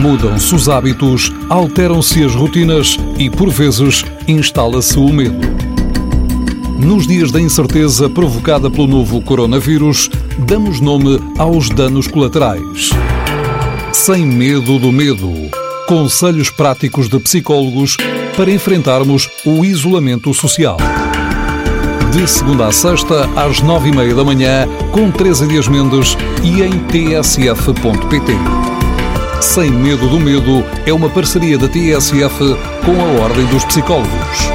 Mudam-se os hábitos, alteram-se as rotinas e, por vezes, instala-se o medo. Nos dias da incerteza provocada pelo novo coronavírus, damos nome aos danos colaterais. Sem medo do medo. Conselhos práticos de psicólogos para enfrentarmos o isolamento social. De segunda a sexta, às nove e meia da manhã, com Teresa Dias Mendes e em tsf.pt. Sem Medo do Medo é uma parceria da TSF com a Ordem dos Psicólogos.